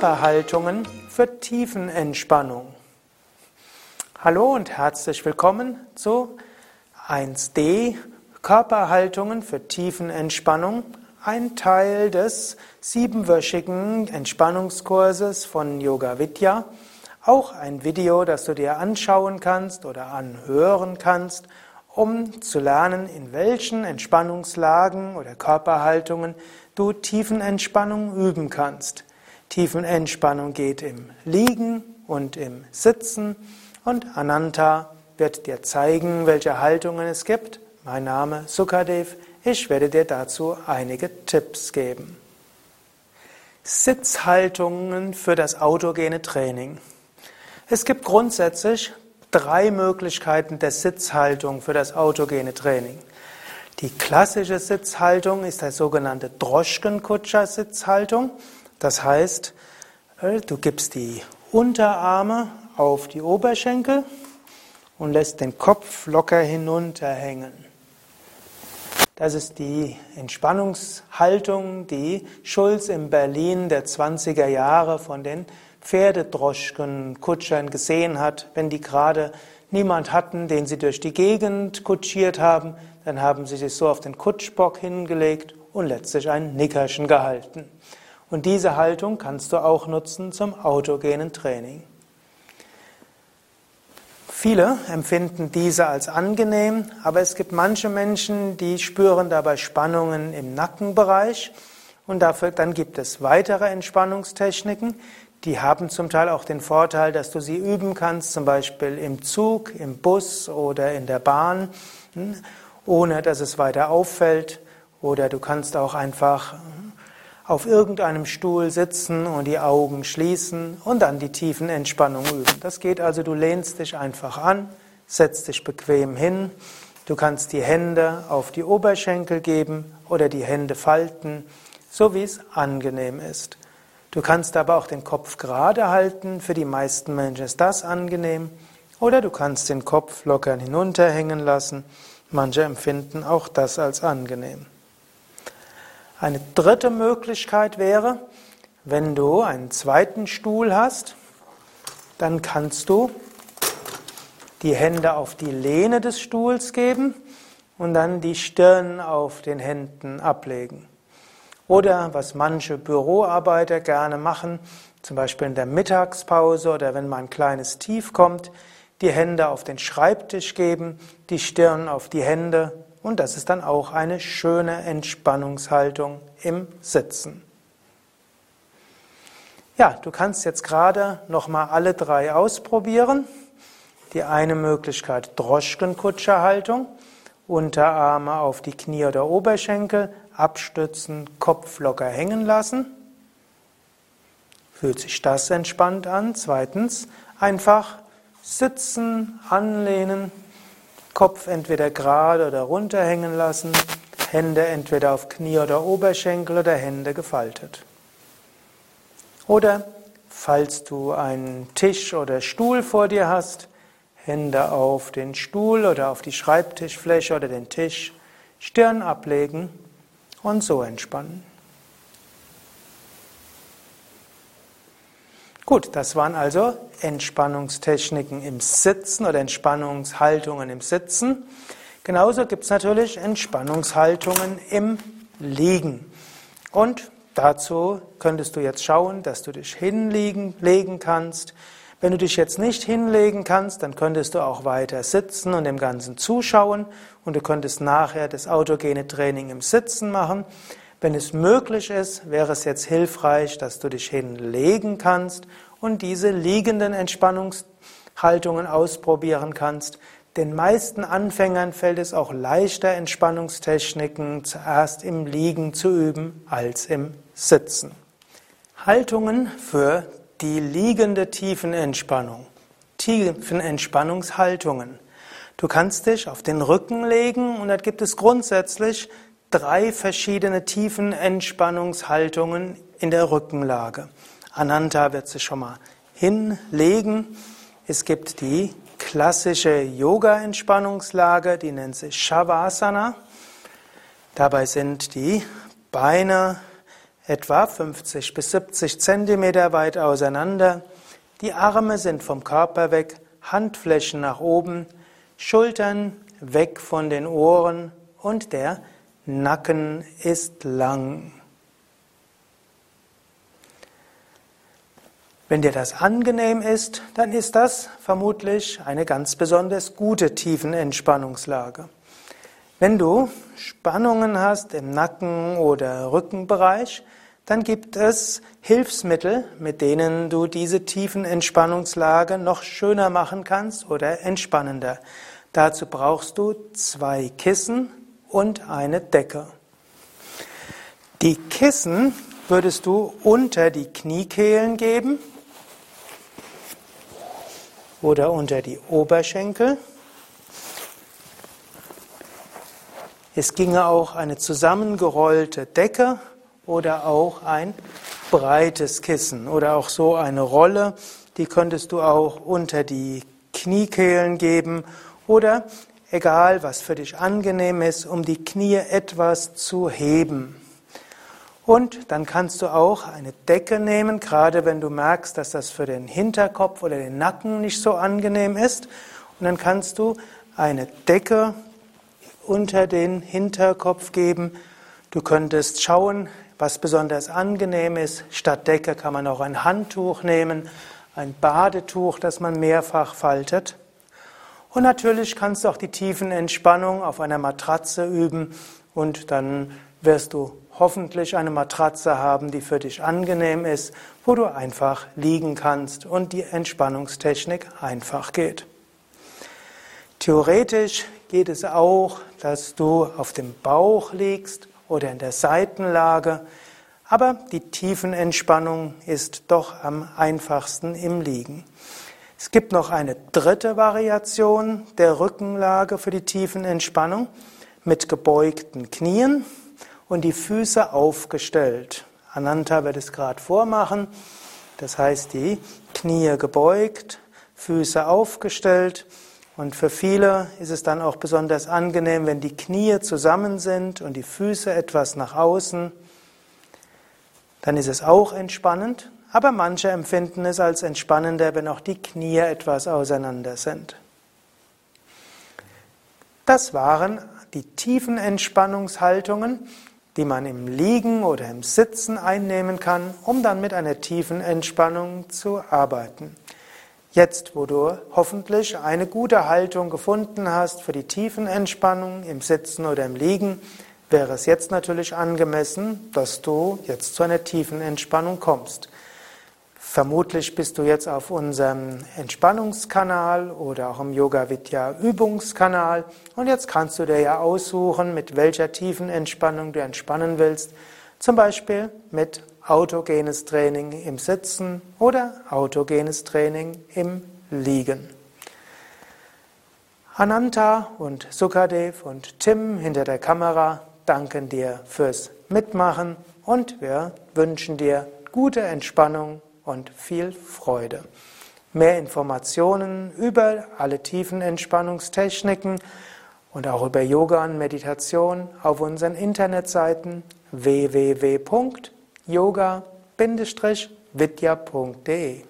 Körperhaltungen für Tiefenentspannung. Hallo und herzlich willkommen zu 1D Körperhaltungen für Tiefenentspannung, ein Teil des siebenwöchigen Entspannungskurses von Yoga Vidya. Auch ein Video, das du dir anschauen kannst oder anhören kannst, um zu lernen, in welchen Entspannungslagen oder Körperhaltungen du Tiefenentspannung üben kannst. Tiefenentspannung geht im Liegen und im Sitzen und Ananta wird dir zeigen, welche Haltungen es gibt. Mein Name Sukadev. Ich werde dir dazu einige Tipps geben. Sitzhaltungen für das autogene Training. Es gibt grundsätzlich drei Möglichkeiten der Sitzhaltung für das autogene Training. Die klassische Sitzhaltung ist der sogenannte Droschkenkutscher-Sitzhaltung. Das heißt, äh, du gibst die Unterarme auf die Oberschenkel und lässt den Kopf locker hinunterhängen. Das ist die Entspannungshaltung, die Schulz in Berlin der 20er Jahre von den Pferdedroschken, Kutschern gesehen hat. Wenn die gerade niemand hatten, den sie durch die Gegend kutschiert haben, dann haben sie sich so auf den Kutschbock hingelegt und letztlich ein Nickerchen gehalten. Und diese Haltung kannst du auch nutzen zum autogenen Training. Viele empfinden diese als angenehm, aber es gibt manche Menschen, die spüren dabei Spannungen im Nackenbereich. Und dafür, dann gibt es weitere Entspannungstechniken, die haben zum Teil auch den Vorteil, dass du sie üben kannst, zum Beispiel im Zug, im Bus oder in der Bahn, hm, ohne dass es weiter auffällt. Oder du kannst auch einfach auf irgendeinem Stuhl sitzen und die Augen schließen und dann die tiefen Entspannung üben. Das geht also, du lehnst dich einfach an, setzt dich bequem hin. Du kannst die Hände auf die Oberschenkel geben oder die Hände falten, so wie es angenehm ist. Du kannst aber auch den Kopf gerade halten. Für die meisten Menschen ist das angenehm. Oder du kannst den Kopf locker hinunterhängen lassen. Manche empfinden auch das als angenehm. Eine dritte Möglichkeit wäre, wenn du einen zweiten Stuhl hast, dann kannst du die Hände auf die Lehne des Stuhls geben und dann die Stirn auf den Händen ablegen. Oder was manche Büroarbeiter gerne machen, zum Beispiel in der Mittagspause oder wenn mal ein kleines Tief kommt, die Hände auf den Schreibtisch geben, die Stirn auf die Hände und das ist dann auch eine schöne Entspannungshaltung im Sitzen. Ja, du kannst jetzt gerade nochmal alle drei ausprobieren. Die eine Möglichkeit Droschkenkutscherhaltung, Unterarme auf die Knie oder Oberschenkel, abstützen, Kopf locker hängen lassen. Fühlt sich das entspannt an? Zweitens, einfach sitzen, anlehnen, Kopf entweder gerade oder runter hängen lassen, Hände entweder auf Knie oder Oberschenkel oder Hände gefaltet. Oder falls du einen Tisch oder Stuhl vor dir hast, Hände auf den Stuhl oder auf die Schreibtischfläche oder den Tisch, Stirn ablegen und so entspannen. Gut, das waren also Entspannungstechniken im Sitzen oder Entspannungshaltungen im Sitzen. Genauso gibt es natürlich Entspannungshaltungen im Liegen. Und dazu könntest du jetzt schauen, dass du dich hinlegen legen kannst. Wenn du dich jetzt nicht hinlegen kannst, dann könntest du auch weiter sitzen und dem Ganzen zuschauen und du könntest nachher das autogene Training im Sitzen machen. Wenn es möglich ist, wäre es jetzt hilfreich, dass du dich hinlegen kannst und diese liegenden Entspannungshaltungen ausprobieren kannst. Den meisten Anfängern fällt es auch leichter, Entspannungstechniken zuerst im Liegen zu üben als im Sitzen. Haltungen für die liegende Tiefenentspannung. Tiefenentspannungshaltungen. Du kannst dich auf den Rücken legen und da gibt es grundsätzlich drei verschiedene tiefen Entspannungshaltungen in der Rückenlage. Ananta wird sich schon mal hinlegen. Es gibt die klassische Yoga-Entspannungslage, die nennt sich Shavasana. Dabei sind die Beine etwa 50 bis 70 Zentimeter weit auseinander. Die Arme sind vom Körper weg, Handflächen nach oben, Schultern weg von den Ohren und der Nacken ist lang. Wenn dir das angenehm ist, dann ist das vermutlich eine ganz besonders gute Tiefenentspannungslage. Wenn du Spannungen hast im Nacken- oder Rückenbereich, dann gibt es Hilfsmittel, mit denen du diese Tiefenentspannungslage noch schöner machen kannst oder entspannender. Dazu brauchst du zwei Kissen und eine Decke. Die Kissen würdest du unter die Kniekehlen geben oder unter die Oberschenkel. Es ginge auch eine zusammengerollte Decke oder auch ein breites Kissen oder auch so eine Rolle, die könntest du auch unter die Kniekehlen geben oder egal, was für dich angenehm ist, um die Knie etwas zu heben. Und dann kannst du auch eine Decke nehmen, gerade wenn du merkst, dass das für den Hinterkopf oder den Nacken nicht so angenehm ist. Und dann kannst du eine Decke unter den Hinterkopf geben. Du könntest schauen, was besonders angenehm ist. Statt Decke kann man auch ein Handtuch nehmen, ein Badetuch, das man mehrfach faltet. Und natürlich kannst du auch die tiefen Entspannung auf einer Matratze üben und dann wirst du hoffentlich eine Matratze haben, die für dich angenehm ist, wo du einfach liegen kannst und die Entspannungstechnik einfach geht. Theoretisch geht es auch, dass du auf dem Bauch liegst oder in der Seitenlage, aber die Tiefenentspannung ist doch am einfachsten im Liegen. Es gibt noch eine dritte Variation der Rückenlage für die Tiefenentspannung mit gebeugten Knien und die Füße aufgestellt. Ananta wird es gerade vormachen. Das heißt, die Knie gebeugt, Füße aufgestellt. Und für viele ist es dann auch besonders angenehm, wenn die Knie zusammen sind und die Füße etwas nach außen. Dann ist es auch entspannend. Aber manche empfinden es als entspannender, wenn auch die Knie etwas auseinander sind. Das waren die tiefen Entspannungshaltungen, die man im Liegen oder im Sitzen einnehmen kann, um dann mit einer tiefen Entspannung zu arbeiten. Jetzt, wo du hoffentlich eine gute Haltung gefunden hast für die tiefen Entspannung im Sitzen oder im Liegen, wäre es jetzt natürlich angemessen, dass du jetzt zu einer tiefen Entspannung kommst. Vermutlich bist du jetzt auf unserem Entspannungskanal oder auch im Yoga Vidya Übungskanal und jetzt kannst du dir ja aussuchen, mit welcher tiefen Entspannung du entspannen willst. Zum Beispiel mit autogenes Training im Sitzen oder autogenes Training im Liegen. Ananta und Sukadev und Tim hinter der Kamera danken dir fürs Mitmachen und wir wünschen dir gute Entspannung und viel Freude. Mehr Informationen über alle tiefen Entspannungstechniken und auch über Yoga und Meditation auf unseren Internetseiten www.yoga-vidya.de